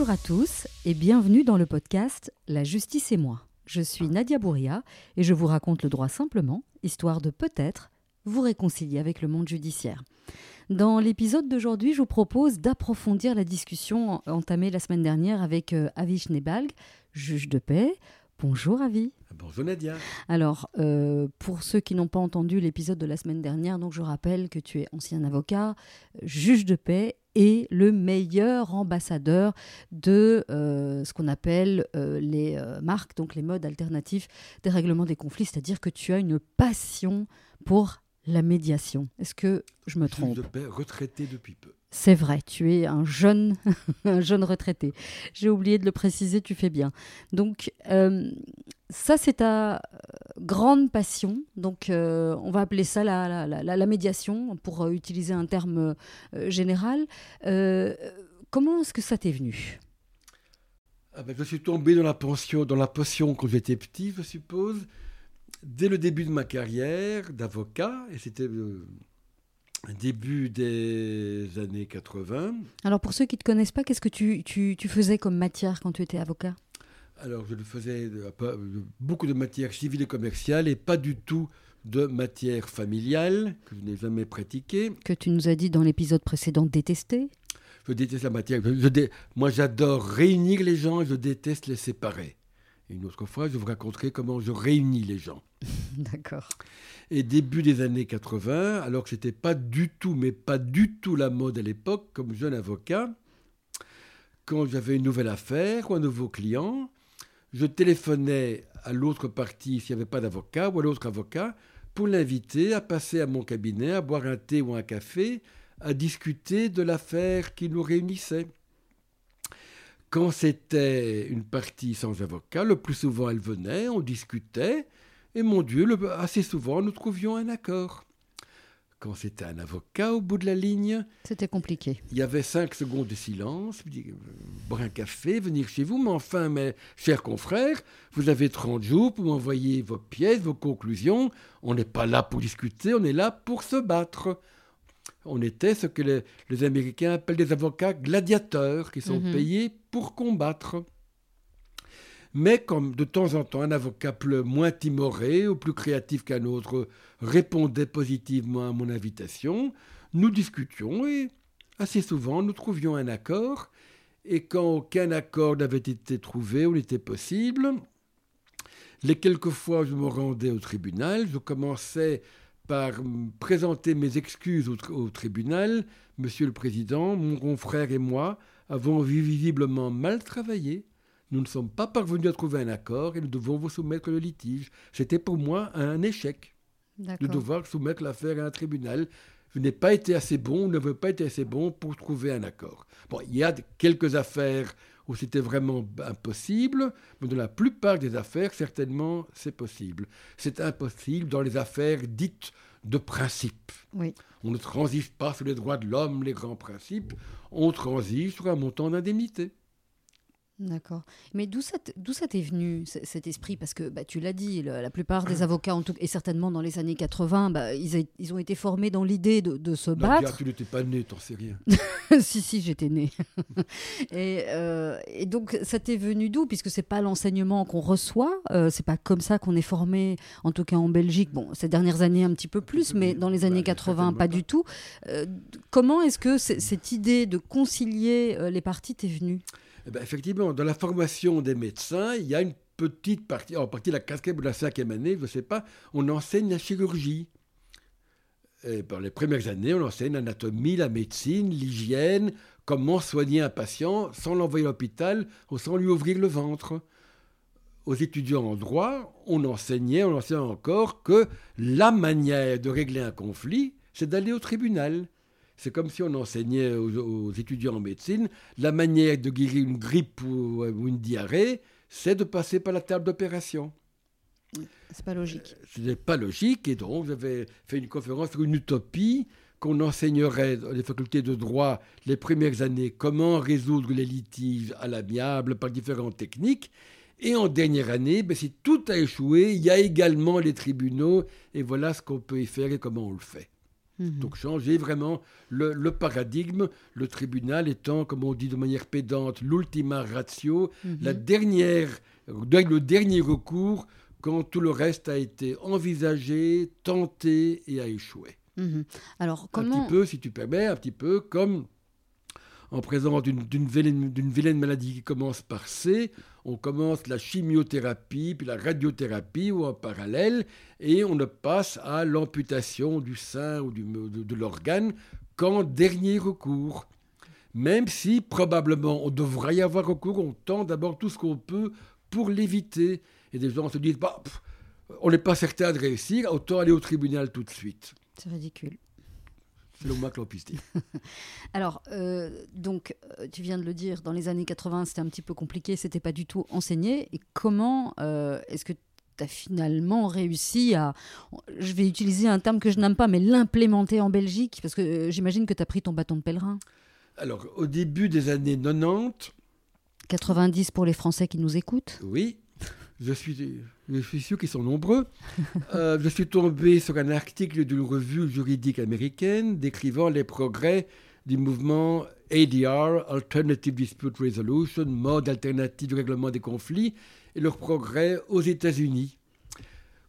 Bonjour à tous et bienvenue dans le podcast La justice et moi. Je suis Nadia Bouria et je vous raconte le droit simplement, histoire de peut-être vous réconcilier avec le monde judiciaire. Dans l'épisode d'aujourd'hui, je vous propose d'approfondir la discussion entamée la semaine dernière avec euh, Avi Schneebalg, juge de paix. Bonjour Avi. Bonjour Nadia. Alors, euh, pour ceux qui n'ont pas entendu l'épisode de la semaine dernière, donc je rappelle que tu es ancien avocat, juge de paix et le meilleur ambassadeur de euh, ce qu'on appelle euh, les marques, donc les modes alternatifs des règlements des conflits, c'est-à-dire que tu as une passion pour la médiation. Est-ce que je me trompe? Juge de paix retraité depuis peu. C'est vrai, tu es un jeune, un jeune retraité. J'ai oublié de le préciser, tu fais bien. Donc, euh, ça, c'est ta grande passion. Donc, euh, on va appeler ça la, la, la, la médiation, pour euh, utiliser un terme général. comment est-ce que ça t'est venu? Ah ben, Je suis tombé dans la, pension, dans la potion quand j'étais petit, je suppose, dès le début de ma carrière d'avocat. Et c'était début des années 80. Alors pour ceux qui ne te connaissent pas, qu'est-ce que tu, tu, tu, faisais comme matière quand tu étais avocat? Alors je faisais beaucoup de matières civiles et commerciales et pas du tout de matière familiale que je n'ai jamais pratiquée. Que tu nous as dit dans l'épisode précédent détester? Je déteste la matière. Je, dé... Moi j'adore réunir les gens et je déteste les séparer. Et une autre fois, je vous raconterai comment je réunis les gens. D'accord. Et début des années 80, alors que c'était pas du tout, mais pas du tout la mode à l'époque, comme jeune avocat, quand j'avais une nouvelle affaire ou un nouveau client, je téléphonais à l'autre partie s'il n'y avait pas d'avocat ou à l'autre avocat pour l'inviter à passer à mon cabinet, à boire un thé ou un café, à discuter de l'affaire qui nous réunissait. Quand c'était une partie sans avocat, le plus souvent elle venait, on discutait, et mon Dieu, assez souvent, nous trouvions un accord. Quand c'était un avocat au bout de la ligne. C'était compliqué. Il y avait cinq secondes de silence. Boire un café, venir chez vous. Mais enfin, mes chers confrères, vous avez 30 jours pour m'envoyer vos pièces, vos conclusions. On n'est pas là pour discuter, on est là pour se battre. On était ce que les, Américains appellent des avocats gladiateurs, qui sont mhm. payés pour combattre. Mais comme de temps en temps un avocat moins timoré ou plus créatif qu'un autre répondait positivement à mon invitation, nous discutions et assez souvent nous trouvions un accord. Et quand aucun accord n'avait été trouvé ou n'était possible, les quelques fois où je me rendais au tribunal, je commençais par présenter mes excuses au, au, tribunal. Monsieur le Président, mon confrère et moi avons visiblement mal travaillé nous ne sommes pas parvenus à trouver un accord et nous devons vous soumettre le litige. C'était pour moi un échec de devoir soumettre l'affaire à un tribunal. Je n'ai pas été assez bon, ne veux pas été assez bon pour trouver un accord. Bon, il y a quelques affaires où c'était vraiment impossible, mais dans la plupart des affaires, certainement, c'est possible. C'est impossible dans les affaires dites de principe. Oui. On ne transige pas sur les droits de l'homme, les grands principes, on transige sur un montant d'indemnité. D'accord. Mais d'où ça, d'où ça t'est venu cet esprit? Parce que bah, tu l'as dit, la, plupart des avocats, en tout, et certainement dans les années 80, bah, ils, ils, ont été formés dans l'idée de, de, se battre. tu n'étais pas né, t'en sais rien. si, si, j'étais né. et, euh, et, donc, ça t'est venu d'où? Puisque c'est pas l'enseignement qu'on reçoit, euh, c'est pas comme ça qu'on est formé, en tout cas en Belgique. Bon, ces dernières années un petit peu plus, mais dans les années 80, pas du tout. Euh, comment est-ce que cette idée de concilier euh, les parties t'est venue? Eh ben, effectivement, dans la formation des médecins, il y a une petite partie, en partie la quatrième ou la cinquième année, je ne sais pas, on enseigne la chirurgie. Et par les premières années, on enseigne l'anatomie, la médecine, l'hygiène, comment soigner un patient sans l'envoyer à l'hôpital ou sans lui ouvrir le ventre. Aux étudiants en droit, on enseignait, on enseignait encore que la manière de régler un conflit, c'est d'aller au tribunal. C'est comme si on enseignait aux, étudiants en médecine la manière de guérir une grippe ou, une diarrhée, c'est de passer par la table d'opération. C'est pas logique. Euh, ce n'est pas logique, et donc j'avais fait une conférence sur une utopie qu'on enseignerait dans les facultés de droit les premières années comment résoudre les litiges à l'amiable par différentes techniques. Et en dernière année, ben, si tout a échoué, il y a également les tribunaux, et voilà ce qu'on peut y faire et comment on le fait. Mhm. Donc changer vraiment le, le paradigme, le tribunal étant, comme on dit de manière pédante, l'ultima ratio, Mhm. la dernière, le dernier recours quand tout le reste a été envisagé, tenté et a échoué. Mhm. Alors, Un comment. petit peu, si tu permets, un petit peu comme en présence d'une- vilaine, maladie qui commence par C, on commence la chimiothérapie, puis la radiothérapie ou en parallèle, et on ne passe à l'amputation du sein ou de, l'organe qu'en dernier recours. Même si probablement on devrait y avoir recours, on tente d'abord tout ce qu'on peut pour l'éviter. Et des gens se disent, bah, on n'est pas certain de réussir, autant aller au tribunal tout de suite. C'est ridicule. Dire. Alors, euh, donc, euh, tu viens de le dire, dans les années 80, c'était un petit peu compliqué, c'était pas du tout enseigné. Et comment euh, est-ce que tu as finalement réussi à, je vais utiliser un terme que je n'aime pas, mais l'implémenter en Belgique? Parce que euh, j'imagine que tu as pris ton bâton de pèlerin. Alors, au début des années 90, 90 pour les Français qui nous écoutent. oui, je suis, je suis sûr qu'ils sont nombreux, euh, je suis tombé sur un article d'une revue juridique américaine décrivant les progrès du mouvement ADR, Alternative Dispute Resolution, mode alternatif de règlement des conflits, et leurs progrès aux États-Unis.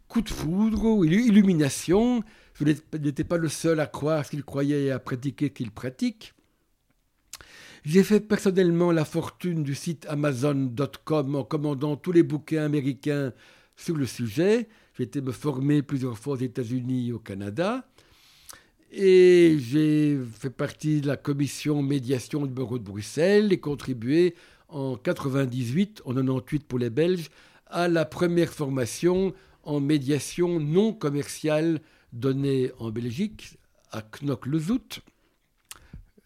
Coup de foudre ou illu- illumination, je n'étais- n'étais pas le seul à croire ce qu'il croyait et à pratiquer ce qu'il pratique. J'ai fait personnellement la fortune du site Amazon.com en commandant tous les bouquins américains sur le sujet. J'ai été me former plusieurs fois aux États-Unis et au Canada. Et j'ai fait partie de la commission médiation du bureau de Bruxelles et contribué en 98, en 98 pour les Belges, à la première formation en médiation non commerciale donnée en Belgique, à Knock-le-Zout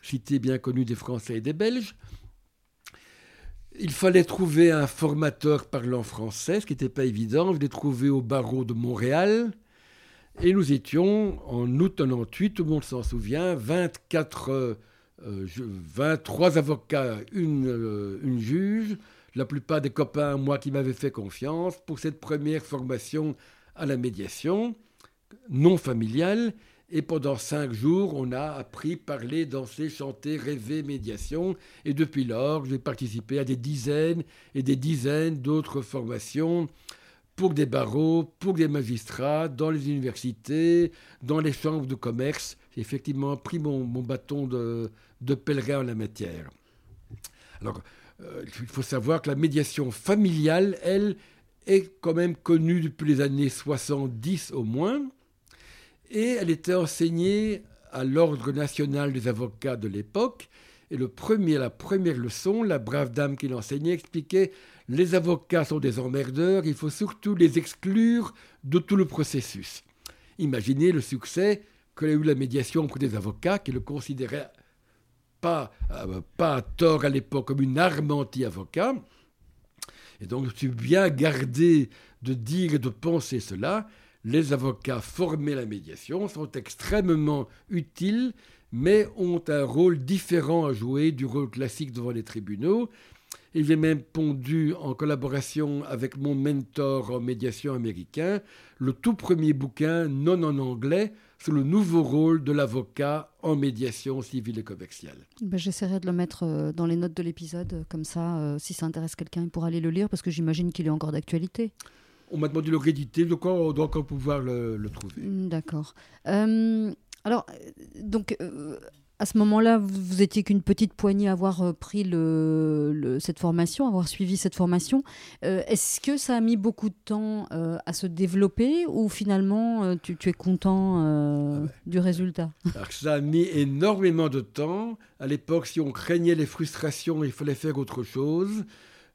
cité bien connue des Français et des Belges. Il fallait trouver un formateur parlant français, ce qui n'était pas évident. Je l'ai trouvé au barreau de Montréal. Et nous étions, en août 98, tout le monde s'en souvient, 24, euh, euh, je- 23 avocats, une, euh, une juge, la plupart des copains, moi, qui m'avaient fait confiance pour cette première formation à la médiation non familiale. Et pendant cinq jours, on a appris, parler, danser, chanter, rêver, médiation. Et depuis lors, j'ai participé à des dizaines et des dizaines d'autres formations pour des barreaux, pour des magistrats, dans les universités, dans les chambres de commerce. J'ai effectivement pris mon, bâton de, de pèlerin en la matière. Alors, euh, il faut savoir que la médiation familiale, elle, est quand même connue depuis les années 70 au moins. Et elle était enseignée à l'Ordre national des avocats de l'époque. Et le premier, la première leçon, la brave dame qui l'enseignait expliquait les avocats sont des emmerdeurs, il faut surtout les exclure de tout le processus. Imaginez le succès que a eu la médiation auprès des avocats qui le considéraient pas, euh, pas à tort à l'époque comme une arme anti-avocat. Et donc, je suis bien gardé de dire et de penser cela. Les avocats formés à la médiation sont extrêmement utiles, mais ont un rôle différent à jouer du rôle classique devant les tribunaux. Et j'ai même pondu, en collaboration avec mon mentor en médiation américain, le tout premier bouquin, non en anglais, sur le nouveau rôle de l'avocat en médiation civile et commerciale. Ben, J'essaierai de le mettre euh, dans les notes de l'épisode, euh, comme ça, euh, si ça intéresse quelqu'un, il pourra aller le lire, parce que j'imagine qu'il est encore d'actualité. On m'a demandé de le rééditer, crois qu'on doit encore pouvoir le, le trouver. Mm, D'accord. Euh, alors, euh, donc, euh, à ce moment-là, vous, étiez qu'une petite poignée à avoir pris le, le- cette formation, avoir suivi cette formation. Euh, Est-ce que ça a mis beaucoup de temps euh, à se développer ou finalement tu, tu es content euh, Ah ouais. du résultat? Alors, ça a mis énormément de temps. À l'époque, si on craignait les frustrations, il fallait faire autre chose.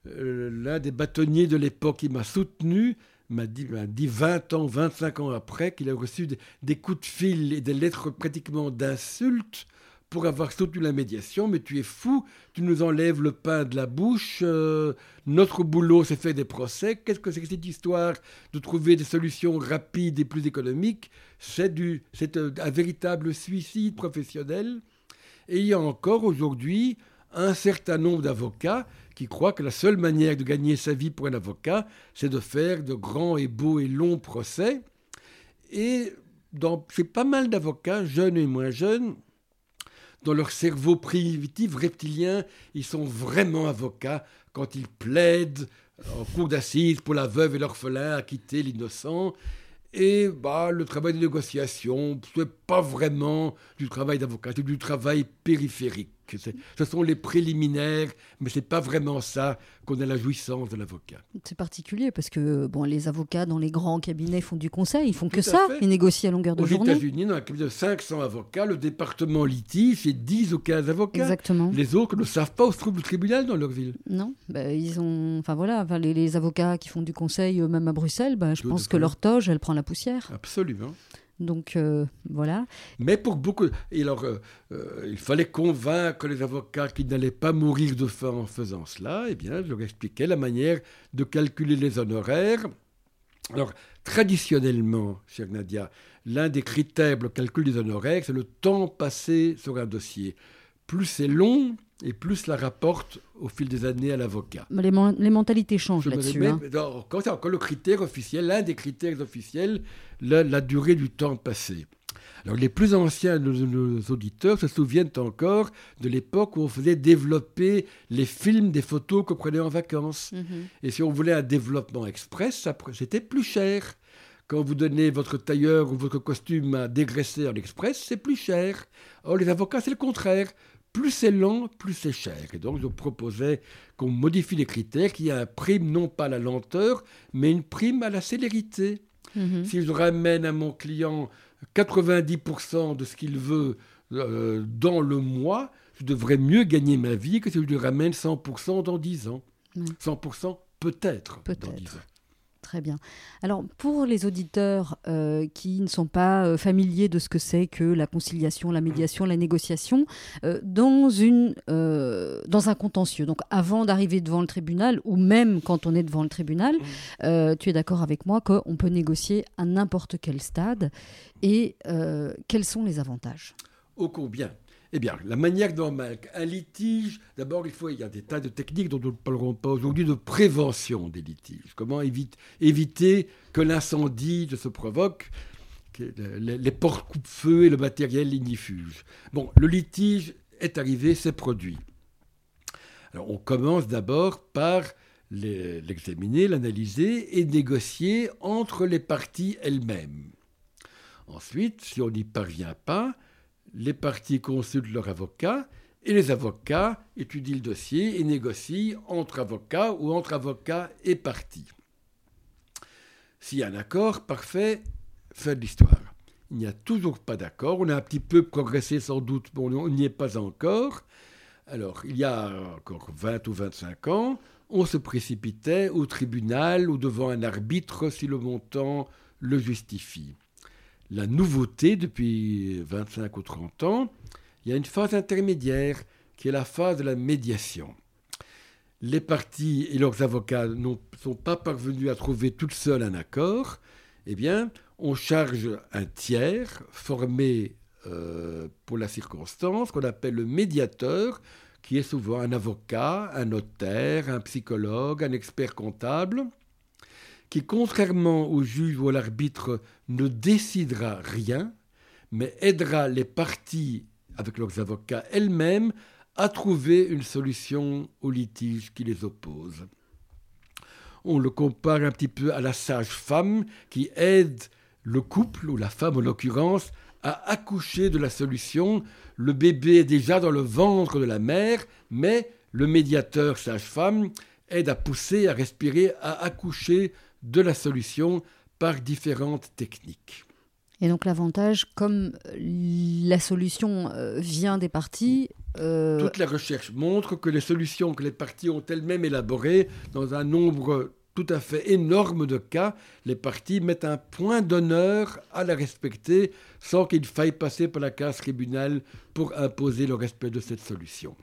Euh, L'un des bâtonniers de l'époque qui m'a soutenu m'a dit, dit 20 ans, 25 ans après qu'il a reçu des, coups de fil et des lettres pratiquement d'insultes pour avoir soutenu la médiation. Mais tu es fou, tu nous enlèves le pain de la bouche. euh, notre boulot, c'est faire des procès. Qu'est-ce que c'est que cette histoire de trouver des solutions rapides et plus économiques? C'est du, c'est un, un véritable suicide professionnel. Et il y a encore aujourd'hui un certain nombre d'avocats qui croient que la seule manière de gagner sa vie pour un avocat, c'est de faire de grands et beaux et longs procès. Et dans, chez pas mal d'avocats, jeunes et moins jeunes, dans leur cerveau primitif reptilien, ils sont vraiment avocats quand ils plaident en cour d'assises pour la veuve et l'orphelin, acquitter l'innocent. Et bah, le travail de négociation, ce n'est pas vraiment du travail d'avocat, c'est du travail périphérique. Ce sont les préliminaires, mais ce n'est pas vraiment ça qu'on a la jouissance de l'avocat. C'est particulier parce que bon, les avocats dans les grands cabinets font du conseil, ils font que ça, ils négocient à longueur de journée. Aux États-Unis, dans un cabinet de 500 avocats, le département litige, c'est 10 ou 15 avocats. Exactement. Les autres ne savent pas où se trouve le tribunal dans leur ville. Non, bah, ils ont. Enfin voilà, les, avocats qui font du conseil, même à Bruxelles, bah, je pense que leur toge, elle prend la poussière. Absolument. Donc euh, voilà. Mais pour beaucoup, et alors, euh, euh, il fallait convaincre les avocats qu'ils n'allaient pas mourir de faim en faisant cela. Eh bien, je leur expliquais la manière de calculer les honoraires. Alors, traditionnellement, chère Nadia, l'un des critères pour le calcul des honoraires, c'est le temps passé sur un dossier. Plus c'est long, et plus la rapporte au fil des années à l'avocat. Les, les, mentalités changent là-dessus. Hein. C'est encore le critère officiel, l'un des critères officiels, la, la, durée du temps passé. Alors les plus anciens de nos, auditeurs se souviennent encore de l'époque où on faisait développer les films des photos qu'on prenait en vacances. Mhm. Et si on voulait un développement express, c'était plus cher. Quand vous donnez votre tailleur ou votre costume à dégraisser en express, c'est plus cher. Or, les avocats, c'est le contraire plus c'est lent, plus c'est cher. Et donc je proposais qu'on modifie les critères, qu'il y ait un prime non pas à la lenteur, mais une prime à la célérité. Mhm. Si je ramène à mon client 90% de ce qu'il veut euh, dans le mois, je devrais mieux gagner ma vie que si je lui ramène 100% dans 10 ans. 100% peut-être peut dans 10 ans. Très bien. Alors, pour les auditeurs euh, qui ne sont pas euh, familiers de ce que c'est que la conciliation, la médiation, la négociation, euh, dans, une, dans un contentieux, donc avant d'arriver devant le tribunal, ou même quand on est devant le tribunal, mmh. tu es d'accord avec moi qu'on peut négocier à n'importe quel stade. Et quels sont les avantages? Ô combien? Eh bien, la manière dont un litige, d'abord, il faut, y a des tas de techniques dont nous ne parlerons pas aujourd'hui de prévention des litiges. Comment éviter que l'incendie se provoque, que les, portes coupe-feu et le matériel ignifuge. Bon, le litige est arrivé, c'est produit. Alors, on commence d'abord par l'examiner, l'analyser et négocier entre les parties elles-mêmes. Ensuite, si on n'y parvient pas, les parties consultent leur avocat et les avocats étudient le dossier et négocient entre avocats ou entre avocats et parties. S'il y a un accord, parfait, fin de l'histoire. Il n'y a toujours pas d'accord. On a un petit peu progressé sans doute, mais on n'y est pas encore. Alors, il y a encore 20 ou 25 ans, on se précipitait au tribunal ou devant un arbitre si le montant le justifie la nouveauté depuis 25 ou 30 ans, il y a une phase intermédiaire qui est la phase de la médiation. Les parties et leurs avocats ne sont pas parvenus à trouver toutes seules un accord. Eh bien, on charge un tiers formé euh, pour la circonstance qu'on appelle le médiateur, qui est souvent un avocat, un notaire, un psychologue, un expert comptable qui, contrairement au juge ou à l'arbitre, ne décidera rien, mais aidera les parties, avec leurs avocats elles-mêmes, à trouver une solution au litige qui les oppose. On le compare un petit peu à la sage-femme qui aide le couple, ou la femme en l'occurrence, à accoucher de la solution. Le bébé est déjà dans le ventre de la mère, mais le médiateur sage-femme aide à pousser, à respirer, à accoucher de la solution par différentes techniques. Et donc l'avantage, comme la solution euh, vient des parties... Euh, Toute la recherche montre que les solutions que les parties ont elles-mêmes élaborées, dans un nombre tout à fait énorme de cas, les parties mettent un point d'honneur à la respecter sans qu'il faille passer par la case tribunal pour imposer le respect de cette solution.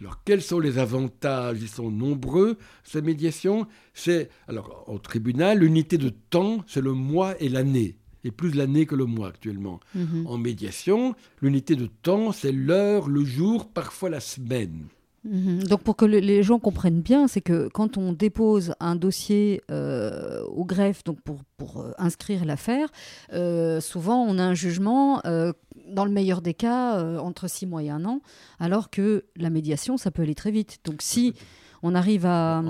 Alors, quels sont les avantages? Ils sont nombreux, ces médiations. C'est, alors, au tribunal, l'unité de temps, c'est le mois et l'année, et plus l'année que le mois actuellement. Mhm. En médiation, l'unité de temps, c'est l'heure, le jour, parfois la semaine. Mhm. Donc pour que les gens comprennent bien, c'est que quand on dépose un dossier euh, au greffe donc pour, euh, inscrire l'affaire, euh, souvent on a un jugement, dans le meilleur des cas, entre six mois et un an, alors que la médiation, ça peut aller très vite. Donc si on arrive à...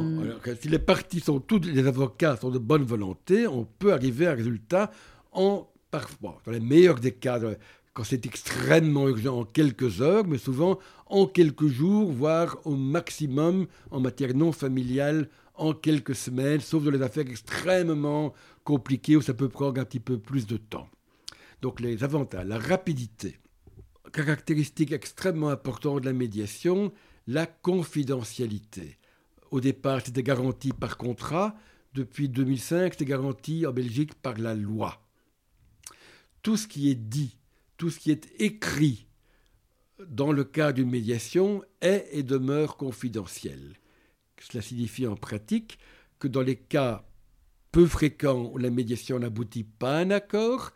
si les parties sont toutes, les avocats sont de bonne volonté, on peut arriver à un résultat en parfois, dans les meilleurs des cas, quand c'est extrêmement urgent, en quelques heures, mais souvent en quelques jours, voire au maximum en matière non familiale, en quelques semaines, sauf dans les affaires extrêmement compliquées où ça peut prendre un petit peu plus de temps. Donc les avantages, la rapidité, caractéristique extrêmement importante de la médiation, la confidentialité. Au départ, c'était garanti par contrat. Depuis 2005, c'est garanti en Belgique par la loi. Tout ce qui est dit tout ce qui est écrit dans le cas d'une médiation est et demeure confidentiel. Cela signifie en pratique que dans les cas peu fréquents où la médiation n'aboutit pas à un accord,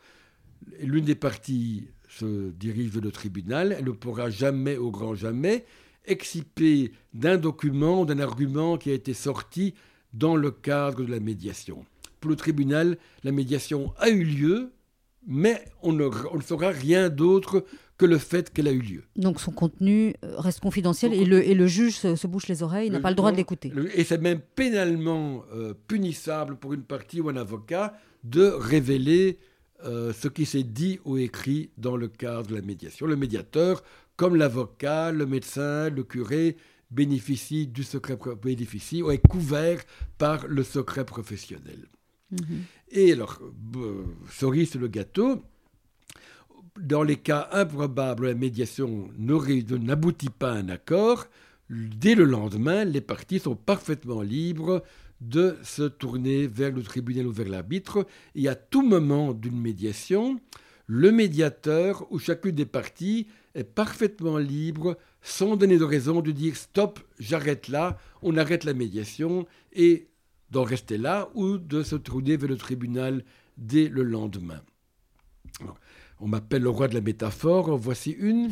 l'une des parties se dirige vers le tribunal, elle ne pourra jamais, au grand jamais, exciper d'un document, d'un argument qui a été sorti dans le cadre de la médiation. Pour le tribunal, la médiation a eu lieu, mais on ne, saura rien d'autre que le fait qu'elle a eu lieu. Donc son contenu euh, reste confidentiel et, le, et, le, juge se, bouche les oreilles, n'a pas le droit de l'écouter. Et c'est même pénalement euh, punissable pour une partie ou un avocat de révéler euh, ce qui s'est dit ou écrit dans le cadre de la médiation. Le médiateur, comme l'avocat, le médecin, le curé, bénéficie du secret, bénéficie ou est couvert par le secret professionnel. Mhm. Et alors, cerise sur le gâteau, dans les cas improbables où la médiation n'aboutit pas à un accord, dès le lendemain, les parties sont parfaitement libres de se tourner vers le tribunal ou vers l'arbitre. Et à tout moment d'une médiation, le médiateur ou chacune des parties est parfaitement libre, sans donner de raison, de dire stop, j'arrête là, on arrête la médiation et d'en rester là ou de se tourner vers le tribunal dès le lendemain. on m'appelle le roi de la métaphore, en voici une.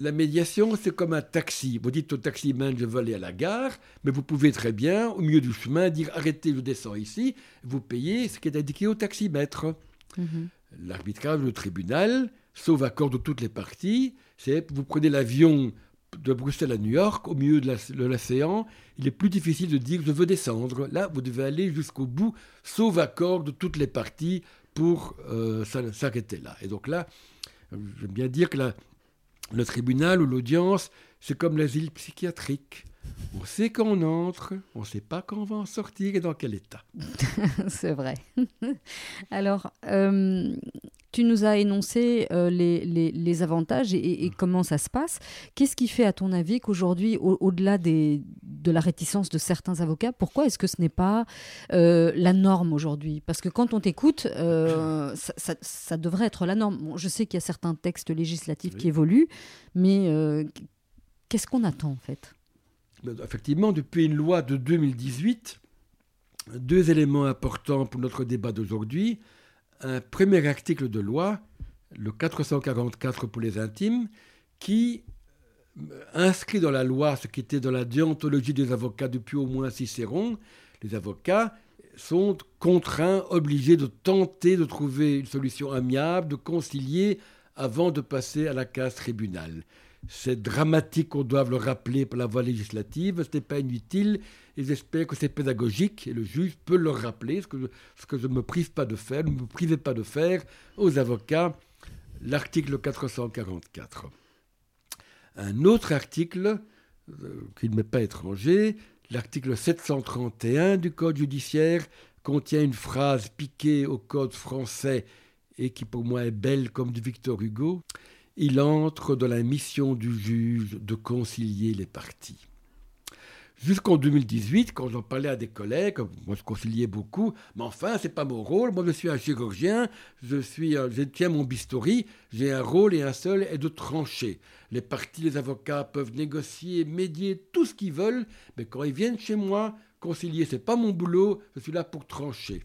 La médiation, c'est comme un taxi. Vous dites au taximan, je veux aller à la gare, mais vous pouvez très bien, au milieu du chemin, dire arrêtez, je descends ici, vous payez ce qui est indiqué au taximètre. Mhm. L'arbitrage, le tribunal, sauf accord de toutes les parties, c'est vous prenez l'avion de Bruxelles à New York, au milieu de l'océan, il est plus difficile de dire je veux descendre. Là, vous devez aller jusqu'au bout, sauf accord de toutes les parties pour euh, s'arrêter là. Et donc là, j'aime bien dire que le tribunal ou l'audience, c'est comme l'asile psychiatrique. On sait quand on entre, on ne sait pas quand on va en sortir et dans quel état. c'est vrai. Alors, euh, tu nous as énoncé euh, les, avantages et, comment ça se passe. Qu'est-ce qui fait, à ton avis, qu'aujourd'hui, au-delà de la réticence de certains avocats, pourquoi est-ce que ce n'est pas euh, la norme aujourd'hui? Parce que quand on t'écoute, ça, devrait être la norme. je sais qu'il y a certains textes législatifs qui évoluent, mais qu'est-ce qu'on attend en fait? Effectivement, depuis une loi de 2018, deux éléments importants pour notre débat d'aujourd'hui. Un premier article de loi, le 444 pour les intimes, qui euh, inscrit dans la loi ce qui était dans la déontologie des avocats depuis au moins Cicéron. Les avocats sont contraints, obligés de tenter de trouver une solution amiable, de concilier avant de passer à la case tribunal. C'est dramatique qu'on doive le rappeler par la voie législative, ce n'est pas inutile, et j'espère que c'est pédagogique, et le juge peut le rappeler, ce que je, ne me prive pas de faire, ne me privez pas de faire aux avocats, l'article 444. Un autre article, euh, qui ne m'est pas étranger, l'article 731 du Code judiciaire, contient une phrase piquée au Code français et qui pour moi est belle comme du Victor Hugo il entre dans la mission du juge de concilier les parties. Jusqu'en 2018, quand j'en parlais à des collègues, moi je conciliais beaucoup, mais enfin, c'est pas mon rôle. Moi, je suis un chirurgien, je, suis, je tiens mon bistouri, j'ai un rôle et un seul est de trancher. Les parties, les avocats peuvent négocier, médier, tout ce qu'ils veulent, mais quand ils viennent chez moi, concilier, c'est pas mon boulot, je suis là pour trancher.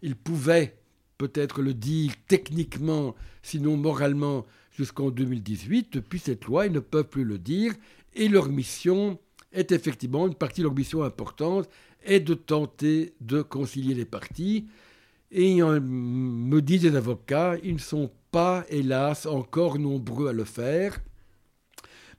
Ils pouvaient peut-être le dire techniquement, sinon moralement, jusqu'en 2018. Depuis cette loi, ils ne peuvent plus le dire Et leur mission est effectivement, une partie de leur mission importante, est de tenter de concilier les parties. Et me disent les avocats, ils ne sont pas, hélas, encore nombreux à le faire.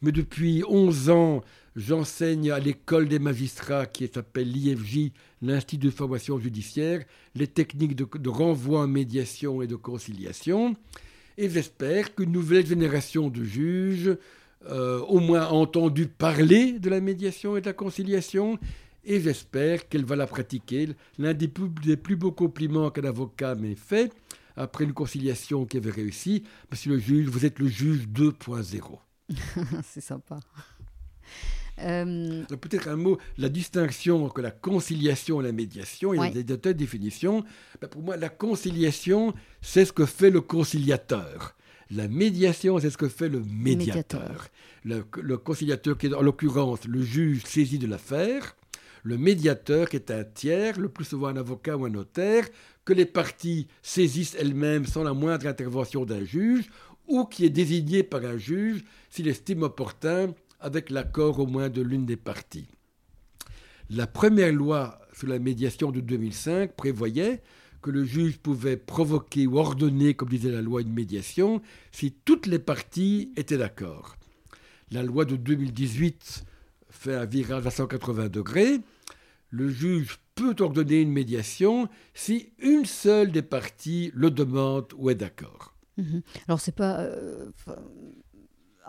Mais depuis 11 ans, j'enseigne à l'école des magistrats qui s'appelle l'IFJ, l'Institut de formation judiciaire, les techniques de, renvoi en médiation et de conciliation. Et j'espère qu'une nouvelle génération de juges, euh, au moins entendu parler de la médiation et de la conciliation, et j'espère qu'elle va la pratiquer. L'un des plus, beaux compliments qu'un avocat m'ait fait, après une conciliation qui avait réussi, Monsieur le juge, vous êtes le juge 2.0. C'est sympa. Euh, peut-être un mot, la distinction entre la conciliation et la médiation, il y a des, de définitions. Ben, pour moi, la conciliation, c'est ce que fait le conciliateur. La médiation, c'est ce que fait le médiateur. Le, le, conciliateur, qui est en l'occurrence le juge saisi de l'affaire, le médiateur, qui est un tiers, le plus souvent un avocat ou un notaire, que les parties saisissent elles-mêmes sans la moindre intervention d'un juge, ou qui est désigné par un juge s'il estime opportun avec l'accord au moins de l'une des parties. La première loi sur la médiation de 2005 prévoyait que le juge pouvait provoquer ou ordonner, comme disait la loi, une médiation si toutes les parties étaient d'accord. La loi de 2018 fait un virage à 180 degrés. Le juge peut ordonner une médiation si une seule des parties le demande ou est d'accord. Mhm. Alors c'est pas, euh,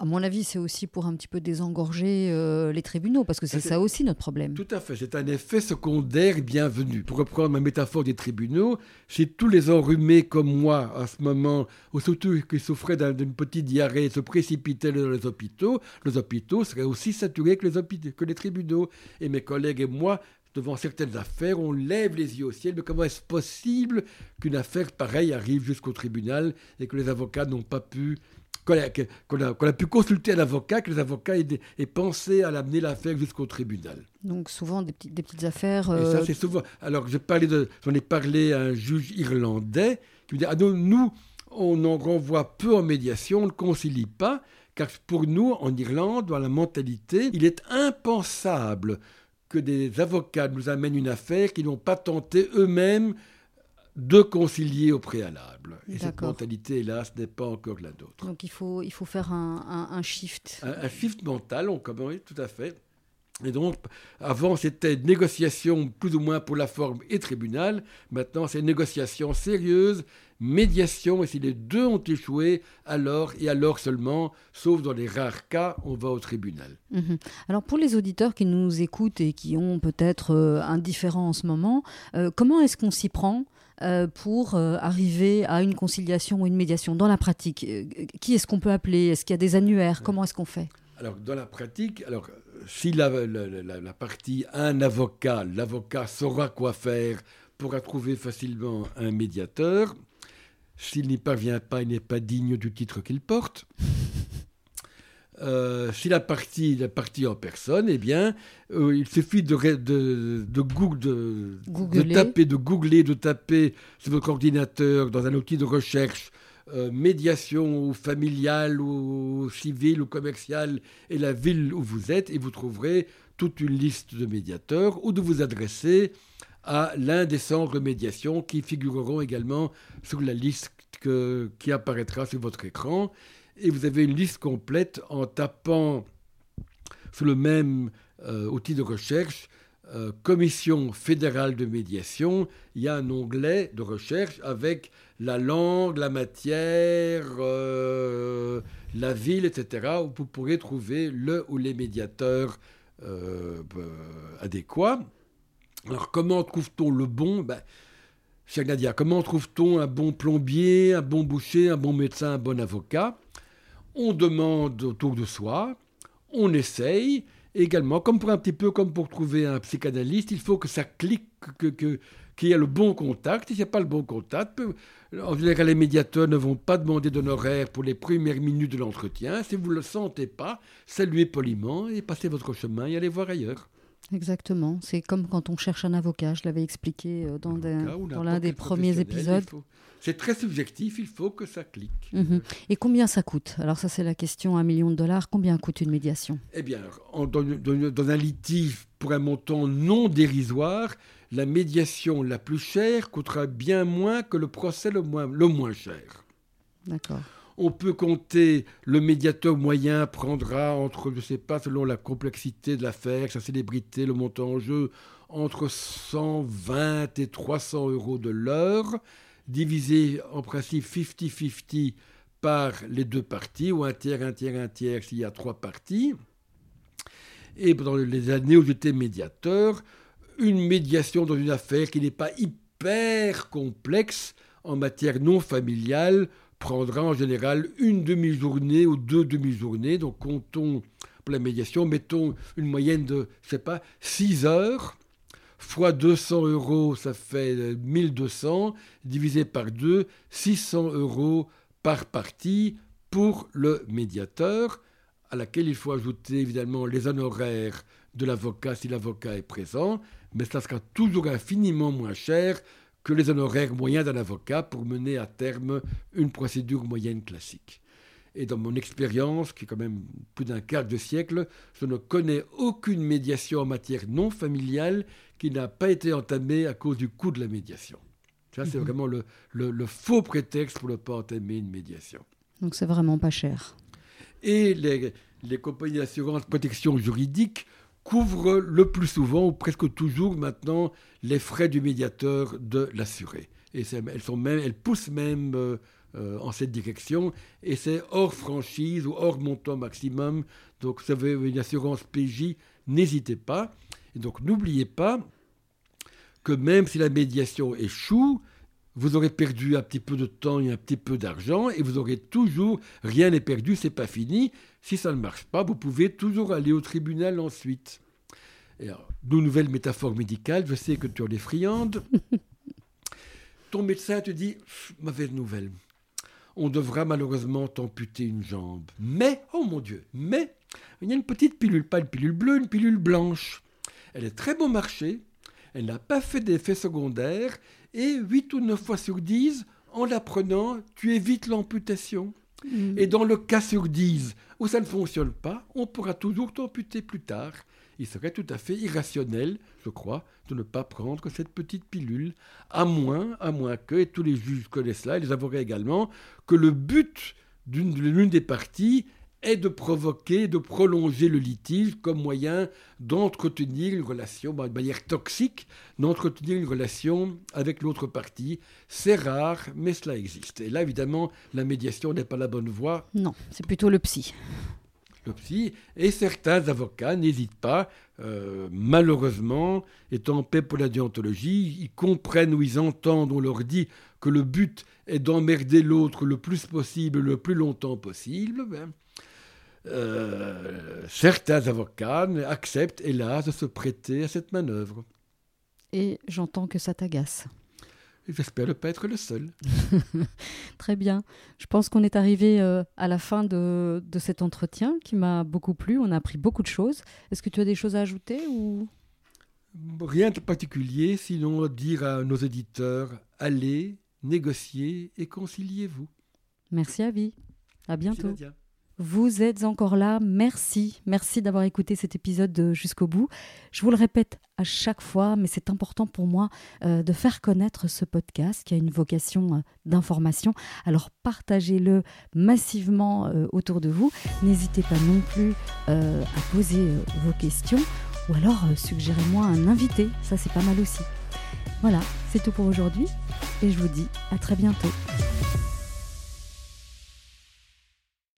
à mon avis, c'est aussi pour un petit peu désengorger euh, les tribunaux, parce que c'est ça aussi notre problème. Tout à fait, c'est un effet secondaire bienvenu. Pour reprendre ma métaphore des tribunaux, si tous les enrhumés comme moi, à ce moment, ou surtout qui souffraient d'une petite diarrhée, se précipitaient dans les hôpitaux, les hôpitaux seraient aussi saturés que les, que les tribunaux. Et mes collègues et moi, devant certaines affaires, on lève les yeux au ciel. Mais comment est-ce possible qu'une affaire pareille arrive jusqu'au tribunal et que les avocats n'ont pas pu qu'on a, pu consulter un avocat, que les avocats aient, pensé à l'amener l'affaire jusqu'au tribunal. Donc souvent des, petites, des petites affaires. Et ça, euh, c'est souvent. Alors, j'en ai parlé à un juge irlandais qui me dit Ah non, nous, on en renvoie peu en médiation, on ne concilie pas, car pour nous, en Irlande, dans la mentalité, il est impensable que des avocats nous amènent une affaire qu'ils n'ont pas tenté eux-mêmes de concilier au préalable. Et cette mentalité, hélas, n'est pas encore la nôtre. Donc il faut, il faut faire un, un, shift. Un, shift mental, on commence, tout à fait. Et donc, avant, c'était négociation plus ou moins pour la forme et tribunal. Maintenant, c'est négociation sérieuse, médiation. Et si les deux ont échoué, alors et alors seulement, sauf dans les rares cas, on va au tribunal. Mhm. Alors, pour les auditeurs qui nous écoutent et qui ont peut-être euh, un différent en ce moment, euh, comment est-ce qu'on s'y prend pour euh, arriver à une conciliation ou une médiation dans la pratique euh, Qui est-ce qu'on peut appeler? Est-ce qu'il y a des annuaires? Comment est-ce qu'on fait? Alors, dans la pratique, alors, si la, la, partie a un avocat, l'avocat saura quoi faire, pourra trouver facilement un médiateur. S'il n'y parvient pas, il n'est pas digne du titre qu'il porte. Euh, si la partie, la partie en personne, eh bien, euh, il suffit de, de, de, Google, de, taper, de googler, de taper sur votre ordinateur dans un outil de recherche euh, médiation ou familiale ou civile ou commerciale et la ville où vous êtes et vous trouverez toute une liste de médiateurs ou de vous adresser à l'un des centres de médiation qui figureront également sur la liste que, qui apparaîtra sur votre écran et vous avez une liste complète en tapant sur le même euh, outil de recherche euh, Commission fédérale de médiation, il y a un onglet de recherche avec la langue, la matière, euh, la ville, etc., où vous pourrez trouver le ou les médiateurs adéquats. Alors comment trouve-t-on le bon? Ben, Nadia, comment trouve-t-on un bon plombier, un bon boucher, un bon médecin, un bon avocat? On demande autour de soi, on essaye. Également, comme pour un petit peu comme pour trouver un psychanalyste, il faut que ça clique, que, qu'il y ait le bon contact. S'il n'y a pas le bon contact, en général, les médiateurs ne vont pas demander d'honoraires pour les premières minutes de l'entretien. Si vous ne le sentez pas, saluez poliment et passez votre chemin et allez voir ailleurs. Exactement. C'est comme quand on cherche un avocat. Je l'avais expliqué euh, dans, l'un des premiers épisodes. faut- C'est très subjectif, il faut que ça clique. Mhm. Et combien ça coûte? Alors ça, c'est la question. Un million de dollars, combien coûte une médiation? Eh bien, en- dans, dans- dans un litige pour un montant non dérisoire, la médiation la plus chère coûtera bien moins que le procès le moins, le moins cher. D'accord. On peut compter, le médiateur moyen prendra entre, je ne sais pas, selon la complexité de l'affaire, sa célébrité, le montant en jeu, entre 120 et 300 euros de l'heure, divisé en principe 50-50 par les deux parties, ou un tiers, un tiers, un tiers s'il y a trois parties. Et pendant les années où j'étais médiateur, une médiation dans une affaire qui n'est pas hyper complexe en matière non familiale prendra en général une demi-journée ou deux demi-journées. Donc comptons pour la médiation, mettons une moyenne de, je sais pas, 6 heures, fois 200 euros, ça fait euh, 1200, divisé par 2, 600 euros par partie pour le médiateur, à laquelle il faut ajouter évidemment les honoraires de l'avocat si l'avocat est présent, mais ça sera toujours infiniment moins cher que les honoraires moyens d'un avocat pour mener à terme une procédure moyenne classique. Et dans mon expérience, qui est quand même plus d'un quart de siècle, je ne connais aucune médiation en matière non familiale qui n'a pas été entamée à cause du coût de la médiation. Ça, c'est Mhm. vraiment le, le- le faux prétexte pour ne pas entamer une médiation. Donc c'est vraiment pas cher. Et les, les compagnies d'assurance protection juridique couvrent le plus souvent, ou presque toujours maintenant, les frais du médiateur de l'assuré. Et elles, sont même, elles poussent même euh, euh, en cette direction, et c'est hors franchise ou hors montant maximum. Donc, si vous avez une assurance PJ, n'hésitez pas. Et donc, n'oubliez pas que même si la médiation échoue, vous aurez perdu un petit peu de temps et un petit peu d'argent, et vous aurez toujours, rien n'est perdu, c'est pas fini. Si ça ne marche pas, vous pouvez toujours aller au tribunal ensuite. Et alors, de nouvelles métaphores médicales, je sais que tu en es friande. Ton médecin te dit, mauvaise nouvelle, on devra malheureusement t'amputer une jambe. Mais, oh mon Dieu, mais, il y a une petite pilule, pas une pilule bleue, une pilule blanche. Elle est très bon marché, elle n'a pas fait d'effet secondaire, et 8 ou 9 fois sur 10, en la prenant, tu évites l'amputation. Et dans le cas sur 10 où ça ne fonctionne pas, on pourra toujours t'amputer plus tard. Il serait tout à fait irrationnel, je crois, de ne pas prendre cette petite pilule, à moins, à moins que, et tous les juges connaissent cela, et les avocats également, que le but d'une- l'une des parties est de provoquer, de prolonger le litige comme moyen d'entretenir une relation, de manière toxique, d'entretenir une relation avec l'autre partie. C'est rare, mais cela existe. Et là, évidemment, la médiation n'est pas la bonne voie Non, c'est plutôt le psy. le psy, et certains avocats n'hésitent pas, euh, malheureusement, étant en paix pour la déontologie, ils comprennent ou ils entendent, on leur dit que le but est d'emmerder l'autre le plus possible, le plus longtemps possible. ben, euh, certains avocats acceptent, hélas, de se prêter à cette manœuvre. Et j'entends que ça t'agace. J'espère ne pas être le seul. Très bien. Je pense qu'on est arrivé euh, à la fin de, de cet entretien qui m'a beaucoup plu. On a appris beaucoup de choses. Est-ce que tu as des choses à ajouter ou? Rien de particulier, sinon dire à nos éditeurs, allez, négociez et conciliez-vous. Merci Avi. À bientôt. Nadia. Vous êtes encore là, merci. Merci d'avoir écouté cet épisode jusqu'au bout. Je vous le répète à chaque fois, mais c'est important pour moi euh, de faire connaître ce podcast qui a une vocation euh, d'information. Alors partagez-le massivement euh, autour de vous. N'hésitez pas non plus à poser vos questions ou alors suggérez-moi un invité, ça c'est pas mal aussi. Voilà, c'est tout pour aujourd'hui et je vous dis à très bientôt.